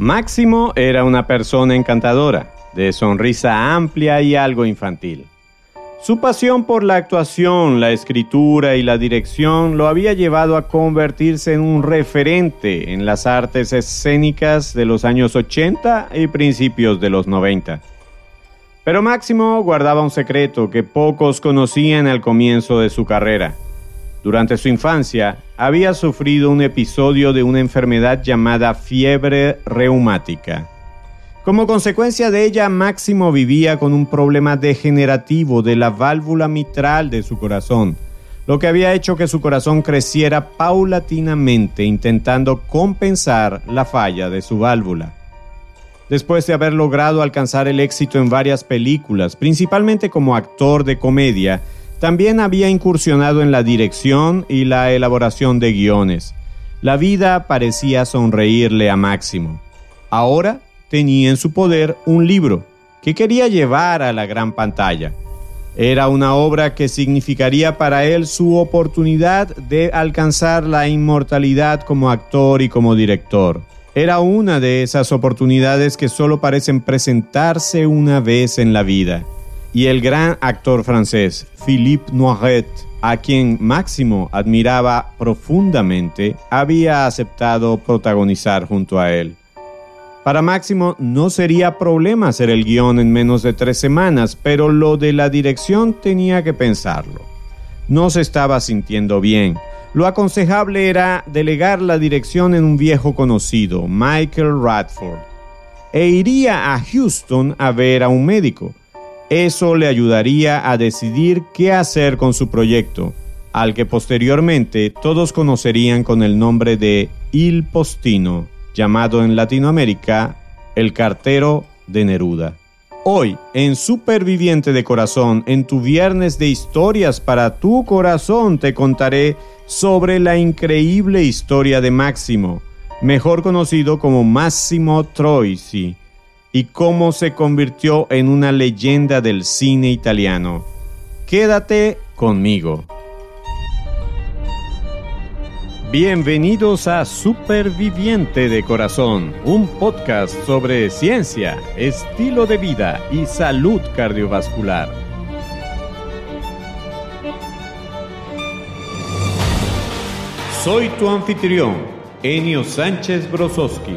Máximo era una persona encantadora, de sonrisa amplia y algo infantil. Su pasión por la actuación, la escritura y la dirección lo había llevado a convertirse en un referente en las artes escénicas de los años 80 y principios de los 90. Pero Máximo guardaba un secreto que pocos conocían al comienzo de su carrera. Durante su infancia había sufrido un episodio de una enfermedad llamada fiebre reumática. Como consecuencia de ella, Máximo vivía con un problema degenerativo de la válvula mitral de su corazón, lo que había hecho que su corazón creciera paulatinamente intentando compensar la falla de su válvula. Después de haber logrado alcanzar el éxito en varias películas, principalmente como actor de comedia, también había incursionado en la dirección y la elaboración de guiones. La vida parecía sonreírle a Máximo. Ahora tenía en su poder un libro que quería llevar a la gran pantalla. Era una obra que significaría para él su oportunidad de alcanzar la inmortalidad como actor y como director. Era una de esas oportunidades que solo parecen presentarse una vez en la vida. Y el gran actor francés Philippe Noiret, a quien Máximo admiraba profundamente, había aceptado protagonizar junto a él. Para Máximo no sería problema hacer el guion en menos de tres semanas, pero lo de la dirección tenía que pensarlo. No se estaba sintiendo bien. Lo aconsejable era delegar la dirección en un viejo conocido, Michael Radford, e iría a Houston a ver a un médico. Eso le ayudaría a decidir qué hacer con su proyecto, al que posteriormente todos conocerían con el nombre de Il Postino llamado en Latinoamérica El cartero de Neruda. Hoy, en Superviviente de Corazón, en tu viernes de historias para tu corazón, te contaré sobre la increíble historia de Máximo, mejor conocido como Massimo Troisi, y cómo se convirtió en una leyenda del cine italiano. Quédate conmigo. Bienvenidos a Superviviente de Corazón, un podcast sobre ciencia, estilo de vida y salud cardiovascular. Soy tu anfitrión, Enio Sánchez Brososki,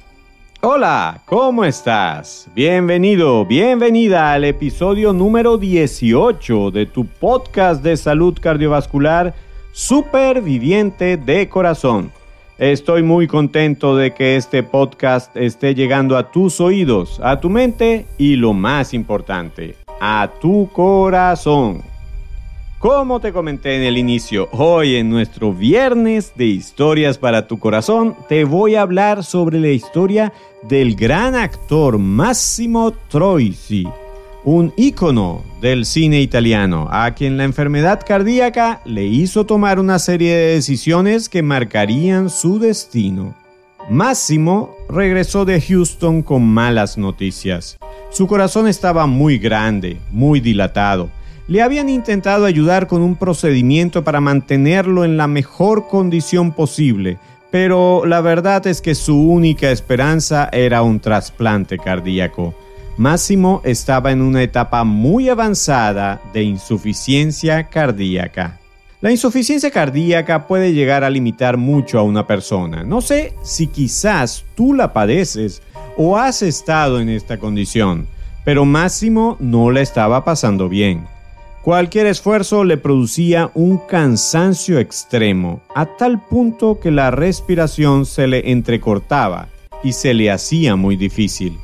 Hola, ¿cómo estás? Bienvenido, bienvenida al episodio número 18 de tu podcast de salud cardiovascular Superviviente de Corazón. Estoy muy contento de que este podcast esté llegando a tus oídos, a tu mente y lo más importante, a tu corazón. Como te comenté en el inicio, hoy en nuestro viernes de historias para tu corazón, te voy a hablar sobre la historia del gran actor Massimo Troisi un ícono del cine italiano, a quien la enfermedad cardíaca le hizo tomar una serie de decisiones que marcarían su destino. Máximo regresó de Houston con malas noticias. Su corazón estaba muy grande, muy dilatado. Le habían intentado ayudar con un procedimiento para mantenerlo en la mejor condición posible, pero la verdad es que su única esperanza era un trasplante cardíaco. Máximo estaba en una etapa muy avanzada de insuficiencia cardíaca. La insuficiencia cardíaca puede llegar a limitar mucho a una persona. No sé si quizás tú la padeces o has estado en esta condición, pero Máximo no la estaba pasando bien. Cualquier esfuerzo le producía un cansancio extremo, a tal punto que la respiración se le entrecortaba y se le hacía muy difícil.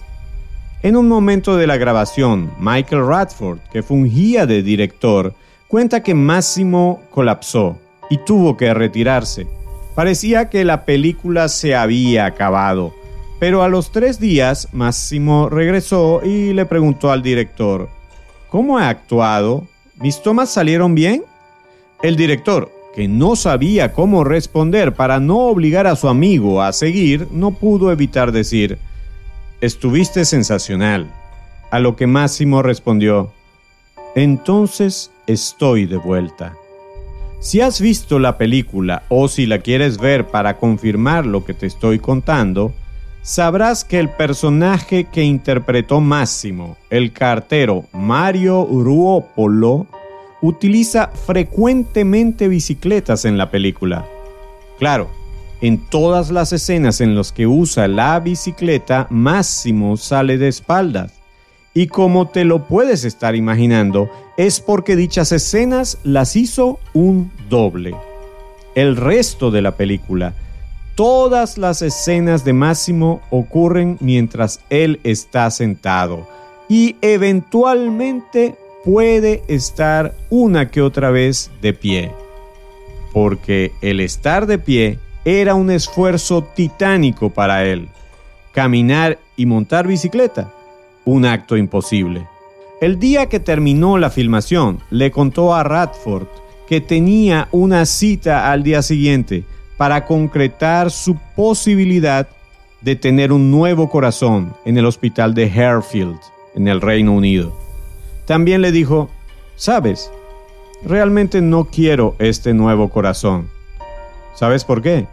En un momento de la grabación, Michael Radford, que fungía de director, cuenta que Máximo colapsó y tuvo que retirarse. Parecía que la película se había acabado, pero a los tres días Máximo regresó y le preguntó al director, ¿Cómo he actuado? ¿Mis tomas salieron bien? El director, que no sabía cómo responder para no obligar a su amigo a seguir, no pudo evitar decir, Estuviste sensacional. A lo que Máximo respondió, Entonces estoy de vuelta. Si has visto la película o si la quieres ver para confirmar lo que te estoy contando, sabrás que el personaje que interpretó Máximo, el cartero Mario Ruopolo, utiliza frecuentemente bicicletas en la película. Claro, en todas las escenas en las que usa la bicicleta, Máximo sale de espaldas. Y como te lo puedes estar imaginando, es porque dichas escenas las hizo un doble. El resto de la película, todas las escenas de Máximo ocurren mientras él está sentado y eventualmente puede estar una que otra vez de pie. Porque el estar de pie era un esfuerzo titánico para él. Caminar y montar bicicleta un acto imposible. El día que terminó la filmación, le contó a Radford que tenía una cita al día siguiente para concretar su posibilidad de tener un nuevo corazón en el hospital de Harefield, en el Reino Unido. También le dijo, sabes, realmente no quiero este nuevo corazón. ¿Sabes por qué?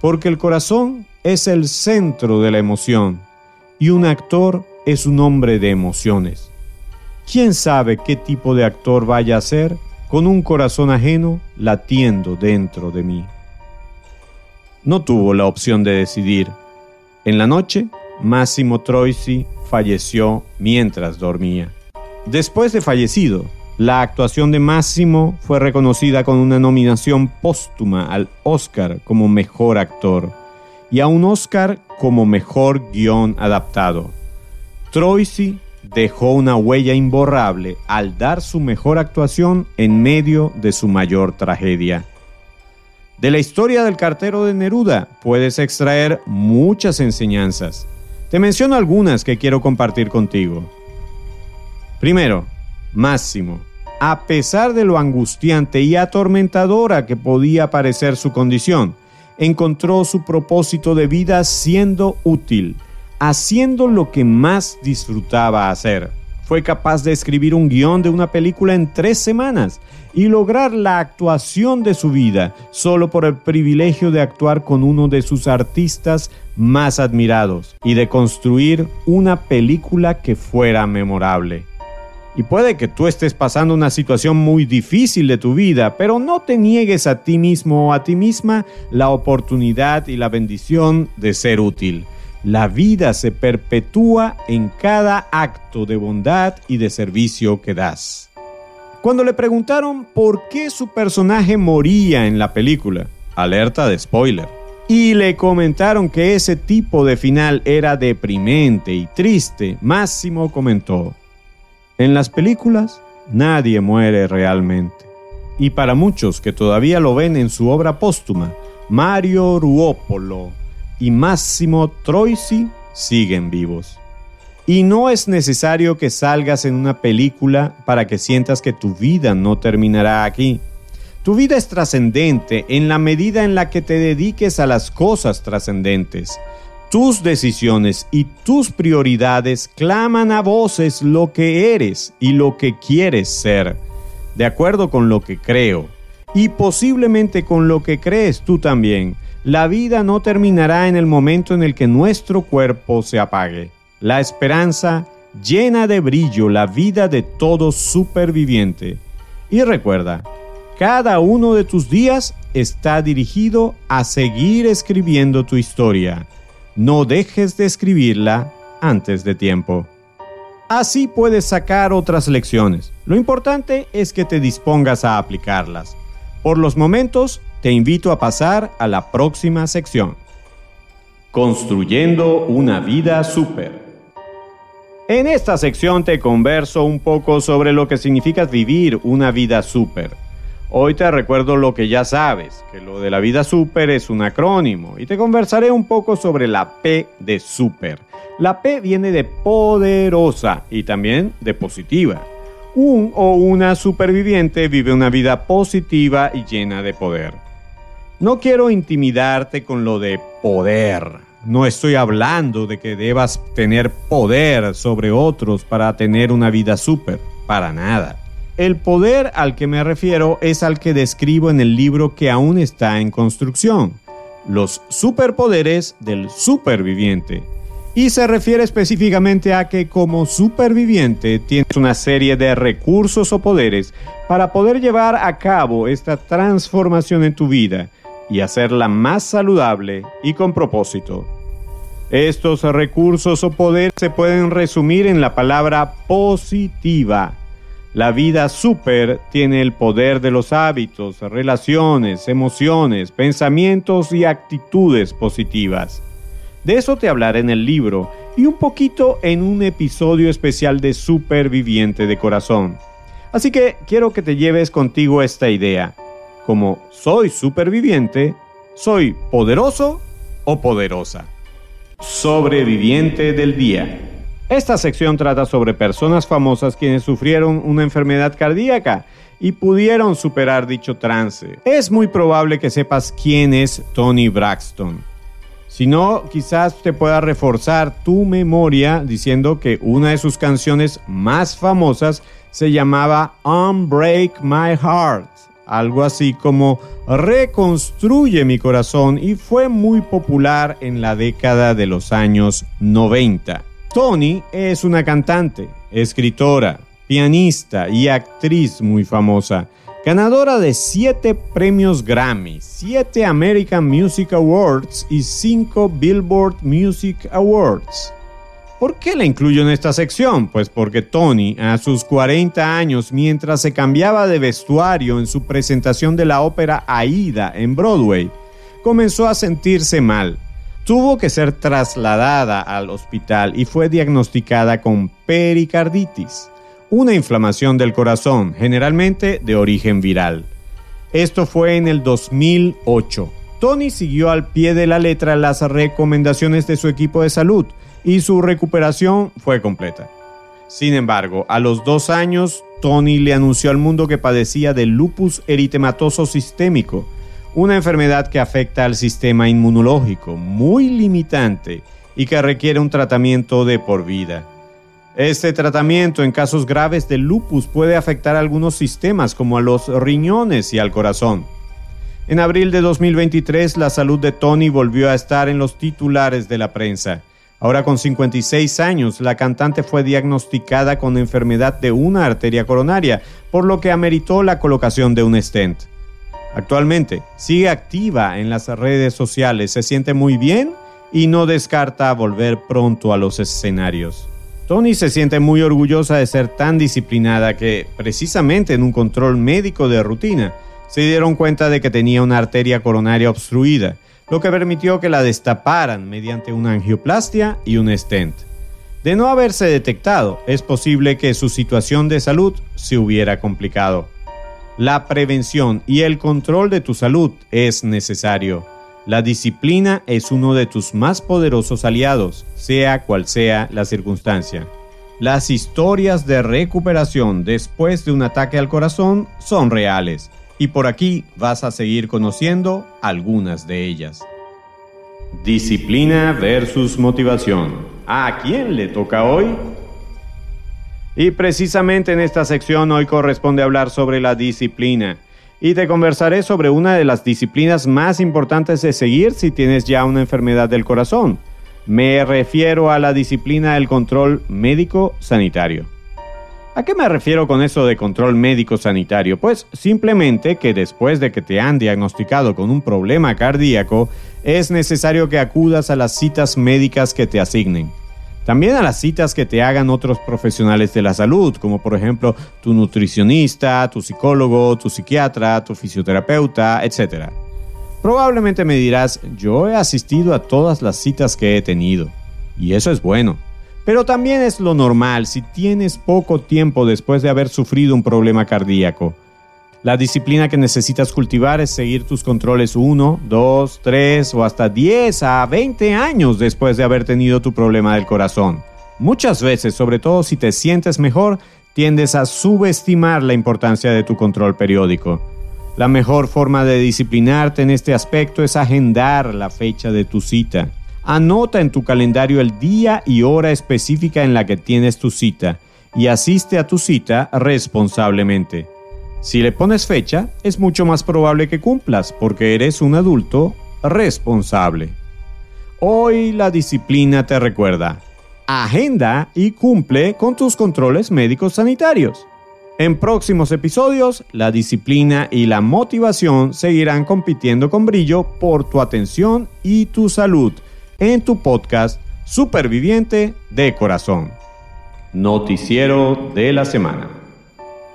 Porque el corazón es el centro de la emoción y un actor es un hombre de emociones. ¿Quién sabe qué tipo de actor vaya a ser con un corazón ajeno latiendo dentro de mí? No tuvo la opción de decidir. En la noche, Massimo Troisi falleció mientras dormía. Después de fallecido, la actuación de Massimo fue reconocida con una nominación póstuma al Oscar como mejor actor y a un Oscar como mejor guion adaptado. Troisi dejó una huella imborrable al dar su mejor actuación en medio de su mayor tragedia. De la historia del cartero de Neruda puedes extraer muchas enseñanzas. Te menciono algunas que quiero compartir contigo. Primero, Máximo. A pesar de lo angustiante y atormentadora que podía parecer su condición, encontró su propósito de vida siendo útil haciendo lo que más disfrutaba hacer. Fue capaz de escribir un guion de una película en tres semanas y lograr la actuación de su vida solo por el privilegio de actuar con uno de sus artistas más admirados y de construir una película que fuera memorable. Y puede que tú estés pasando una situación muy difícil de tu vida, pero no te niegues a ti mismo o a ti misma la oportunidad y la bendición de ser útil. La vida se perpetúa en cada acto de bondad y de servicio que das. Cuando le preguntaron por qué su personaje moría en la película, alerta de spoiler, y le comentaron que ese tipo de final era deprimente y triste, Máximo comentó, en las películas nadie muere realmente. Y para muchos que todavía lo ven en su obra póstuma, Mario Ruopolo y Máximo Troisi siguen vivos. Y no es necesario que salgas en una película para que sientas que tu vida no terminará aquí. Tu vida es trascendente en la medida en la que te dediques a las cosas trascendentes. Tus decisiones y tus prioridades claman a voces lo que eres y lo que quieres ser, de acuerdo con lo que creo, y posiblemente con lo que crees tú también la vida no terminará en el momento en el que nuestro cuerpo se apague. La esperanza llena de brillo la vida de todo superviviente. Y recuerda, cada uno de tus días está dirigido a seguir escribiendo tu historia. No dejes de escribirla antes de tiempo. Así puedes sacar otras lecciones. Lo importante es que te dispongas a aplicarlas. Por los momentos, te invito a pasar a la próxima sección. Construyendo una vida súper. En esta sección te converso un poco sobre lo que significa vivir una vida súper. Hoy te recuerdo lo que ya sabes, que lo de la vida súper es un acrónimo, y te conversaré un poco sobre la P de súper. La P viene de poderosa y también de positiva. un o una superviviente vive una vida positiva y llena de poder. No quiero intimidarte con lo de poder. No estoy hablando de que debas tener poder sobre otros para tener una vida súper. Para nada. El poder al que me refiero es al que describo en el libro que aún está en construcción. Los superpoderes del superviviente y se refiere específicamente a que como superviviente tienes una serie de recursos o poderes para poder llevar a cabo esta transformación en tu vida y hacerla más saludable y con propósito. Estos recursos o poderes se pueden resumir en la palabra positiva. La vida super tiene el poder de los hábitos, relaciones, emociones, pensamientos y actitudes positivas. De eso te hablaré en el libro y un poquito en un episodio especial de Superviviente de Corazón. Así que quiero que te lleves contigo esta idea. Como soy superviviente, soy poderoso o poderosa. Sobreviviente del día. Esta sección trata sobre personas famosas quienes sufrieron una enfermedad cardíaca y pudieron superar dicho trance. Es muy probable que sepas quién es Tony Braxton. Si no, quizás te pueda reforzar tu memoria diciendo que una de sus canciones más famosas se llamaba Unbreak My Heart, algo así como Reconstruye mi corazón y fue muy popular en la década de los años 90. Tony es una cantante, escritora, pianista y actriz muy famosa ganadora de 7 premios Grammy, 7 American Music Awards y 5 Billboard Music Awards. ¿Por qué la incluyo en esta sección? Pues porque Tony, a sus 40 años, mientras se cambiaba de vestuario en su presentación de la ópera Aida en Broadway, comenzó a sentirse mal. Tuvo que ser trasladada al hospital y fue diagnosticada con pericarditis una inflamación del corazón, generalmente de origen viral. Esto fue en el 2008. Tony siguió al pie de la letra las recomendaciones de su equipo de salud y su recuperación fue completa. Sin embargo, a los dos años, Tony le anunció al mundo que padecía de lupus eritematoso sistémico, una enfermedad que afecta al sistema inmunológico, muy limitante y que requiere un tratamiento de por vida. Este tratamiento en casos graves de lupus puede afectar a algunos sistemas como a los riñones y al corazón. En abril de 2023 la salud de Tony volvió a estar en los titulares de la prensa. Ahora con 56 años, la cantante fue diagnosticada con enfermedad de una arteria coronaria, por lo que ameritó la colocación de un stent. Actualmente sigue activa en las redes sociales, se siente muy bien y no descarta volver pronto a los escenarios. Tony se siente muy orgullosa de ser tan disciplinada que, precisamente en un control médico de rutina, se dieron cuenta de que tenía una arteria coronaria obstruida, lo que permitió que la destaparan mediante una angioplastia y un stent. De no haberse detectado, es posible que su situación de salud se hubiera complicado. La prevención y el control de tu salud es necesario. La disciplina es uno de tus más poderosos aliados, sea cual sea la circunstancia. Las historias de recuperación después de un ataque al corazón son reales y por aquí vas a seguir conociendo algunas de ellas. Disciplina versus motivación. ¿A quién le toca hoy? Y precisamente en esta sección hoy corresponde hablar sobre la disciplina y te conversaré sobre una de las disciplinas más importantes de seguir si tienes ya una enfermedad del corazón. Me refiero a la disciplina del control médico sanitario. ¿A qué me refiero con eso de control médico sanitario? Pues simplemente que después de que te han diagnosticado con un problema cardíaco, es necesario que acudas a las citas médicas que te asignen. También a las citas que te hagan otros profesionales de la salud, como por ejemplo tu nutricionista, tu psicólogo, tu psiquiatra, tu fisioterapeuta, etc. Probablemente me dirás, yo he asistido a todas las citas que he tenido, y eso es bueno. Pero también es lo normal si tienes poco tiempo después de haber sufrido un problema cardíaco la disciplina que necesitas cultivar es seguir tus controles 1, 2, 3 o hasta 10 a 20 años después de haber tenido tu problema del corazón. Muchas veces, sobre todo si te sientes mejor, tiendes a subestimar la importancia de tu control periódico. La mejor forma de disciplinarte en este aspecto es agendar la fecha de tu cita. Anota en tu calendario el día y hora específica en la que tienes tu cita y asiste a tu cita responsablemente. Si le pones fecha, es mucho más probable que cumplas porque eres un adulto responsable. Hoy la disciplina te recuerda, agenda y cumple con tus controles médicos sanitarios. En próximos episodios, la disciplina y la motivación seguirán compitiendo con brillo por tu atención y tu salud en tu podcast Superviviente de Corazón. Noticiero de la semana.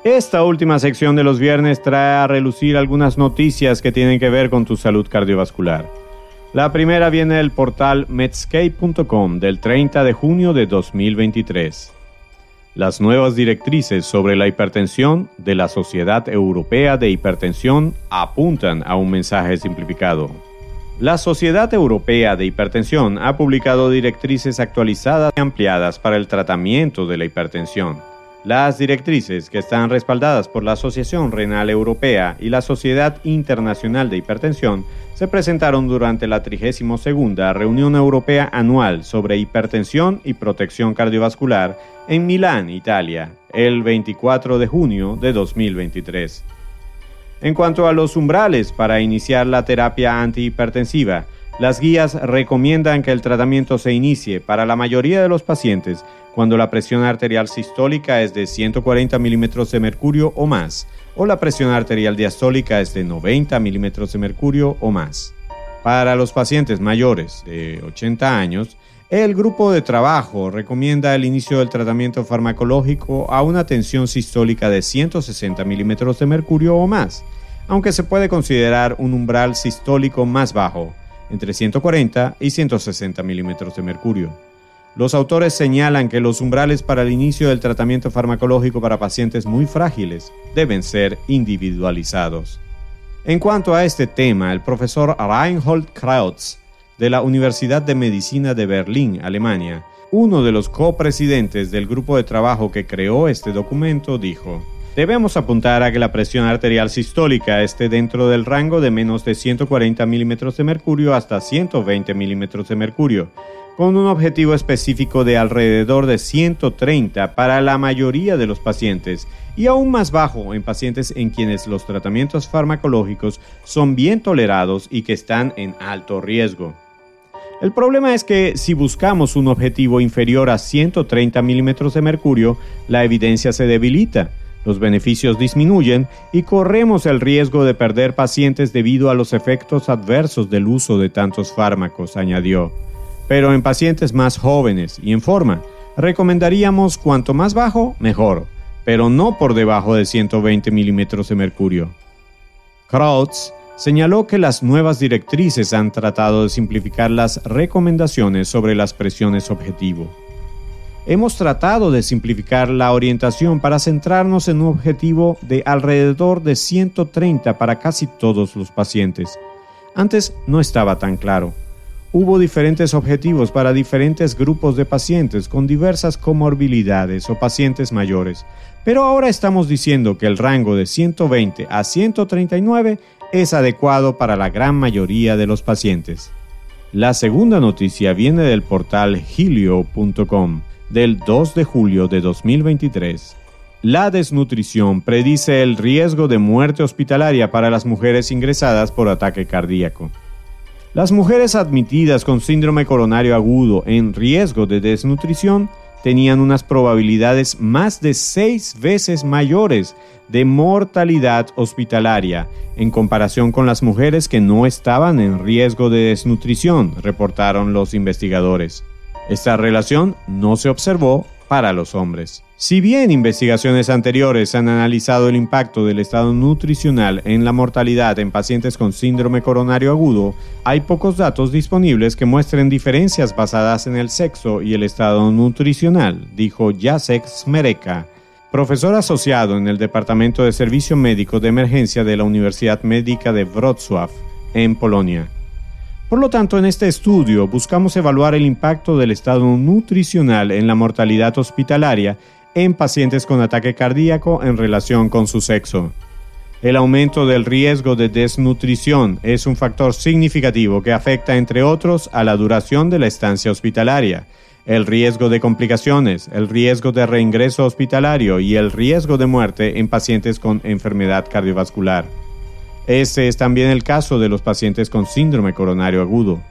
Esta última sección de los viernes trae a relucir algunas noticias que tienen que ver con tu salud cardiovascular. La primera viene del portal medscape.com del 30 de junio de 2023 las nuevas directrices sobre la hipertensión de la Sociedad Europea de Hipertensión apuntan a un mensaje simplificado. La Sociedad Europea de Hipertensión ha publicado directrices actualizadas y ampliadas para el tratamiento de la hipertensión. Las directrices, que están respaldadas por la Asociación Renal Europea y la Sociedad Internacional de Hipertensión, se presentaron durante la 32 Reunión Europea Anual sobre Hipertensión y Protección Cardiovascular en Milán, Italia, el 24 de junio de 2023. En cuanto a los umbrales para iniciar la terapia antihipertensiva, las guías recomiendan que el tratamiento se inicie para la mayoría de los pacientes cuando la presión arterial sistólica es de 140 milímetros de mercurio o más, o la presión arterial diastólica es de 90 milímetros de mercurio o más. Para los pacientes mayores de 80 años, el grupo de trabajo recomienda el inicio del tratamiento farmacológico a una tensión sistólica de 160 milímetros de mercurio o más, aunque se puede considerar un umbral sistólico más bajo, entre 140 y 160 milímetros de mercurio. Los autores señalan que los umbrales para el inicio del tratamiento farmacológico para pacientes muy frágiles deben ser individualizados. En cuanto a este tema, el profesor Reinhold Krautz de la Universidad de Medicina de Berlín, Alemania, uno de los copresidentes del grupo de trabajo que creó este documento, dijo, Debemos apuntar a que la presión arterial sistólica esté dentro del rango de menos de 140 milímetros de mercurio hasta 120 milímetros de mercurio, con un objetivo específico de alrededor de 130 para la mayoría de los pacientes y aún más bajo en pacientes en quienes los tratamientos farmacológicos son bien tolerados y que están en alto riesgo. El problema es que si buscamos un objetivo inferior a 130 milímetros de mercurio, la evidencia se debilita los beneficios disminuyen y corremos el riesgo de perder pacientes debido a los efectos adversos del uso de tantos fármacos, añadió. Pero en pacientes más jóvenes y en forma, recomendaríamos cuanto más bajo, mejor, pero no por debajo de 120 milímetros de mercurio. Krautz señaló que las nuevas directrices han tratado de simplificar las recomendaciones sobre las presiones objetivo hemos tratado de simplificar la orientación para centrarnos en un objetivo de alrededor de 130 para casi todos los pacientes. Antes no estaba tan claro. Hubo diferentes objetivos para diferentes grupos de pacientes con diversas comorbilidades o pacientes mayores, pero ahora estamos diciendo que el rango de 120 a 139 es adecuado para la gran mayoría de los pacientes. La segunda noticia viene del portal helio.com del 2 de julio de 2023. La desnutrición predice el riesgo de muerte hospitalaria para las mujeres ingresadas por ataque cardíaco. Las mujeres admitidas con síndrome coronario agudo en riesgo de desnutrición tenían unas probabilidades más de seis veces mayores de mortalidad hospitalaria en comparación con las mujeres que no estaban en riesgo de desnutrición, reportaron los investigadores. Esta relación no se observó para los hombres. Si bien investigaciones anteriores han analizado el impacto del estado nutricional en la mortalidad en pacientes con síndrome coronario agudo, hay pocos datos disponibles que muestren diferencias basadas en el sexo y el estado nutricional, dijo Jacek Smereka, profesor asociado en el Departamento de Servicio Médico de Emergencia de la Universidad Médica de Wrocław, en Polonia. Por lo tanto, en este estudio buscamos evaluar el impacto del estado nutricional en la mortalidad hospitalaria en pacientes con ataque cardíaco en relación con su sexo. El aumento del riesgo de desnutrición es un factor significativo que afecta, entre otros, a la duración de la estancia hospitalaria, el riesgo de complicaciones, el riesgo de reingreso hospitalario y el riesgo de muerte en pacientes con enfermedad cardiovascular. Este es también el caso de los pacientes con síndrome coronario agudo.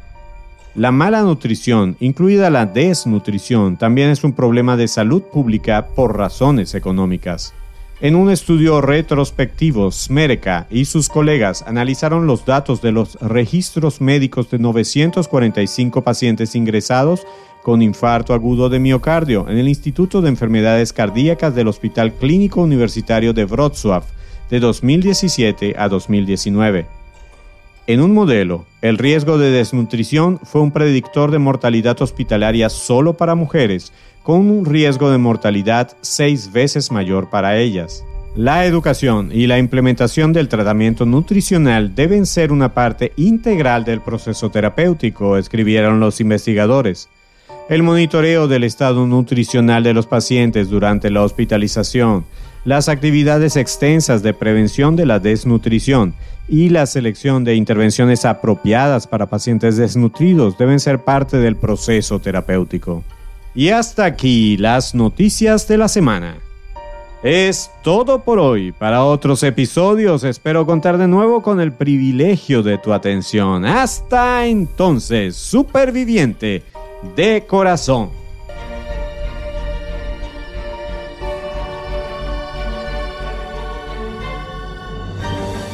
La mala nutrición, incluida la desnutrición, también es un problema de salud pública por razones económicas. En un estudio retrospectivo, Smereka y sus colegas analizaron los datos de los registros médicos de 945 pacientes ingresados con infarto agudo de miocardio en el Instituto de Enfermedades Cardíacas del Hospital Clínico Universitario de Wrocław de 2017 a 2019. En un modelo, el riesgo de desnutrición fue un predictor de mortalidad hospitalaria solo para mujeres, con un riesgo de mortalidad seis veces mayor para ellas. La educación y la implementación del tratamiento nutricional deben ser una parte integral del proceso terapéutico, escribieron los investigadores. El monitoreo del estado nutricional de los pacientes durante la hospitalización, las actividades extensas de prevención de la desnutrición y la selección de intervenciones apropiadas para pacientes desnutridos deben ser parte del proceso terapéutico. Y hasta aquí las noticias de la semana. Es todo por hoy. Para otros episodios espero contar de nuevo con el privilegio de tu atención. Hasta entonces, superviviente de corazón.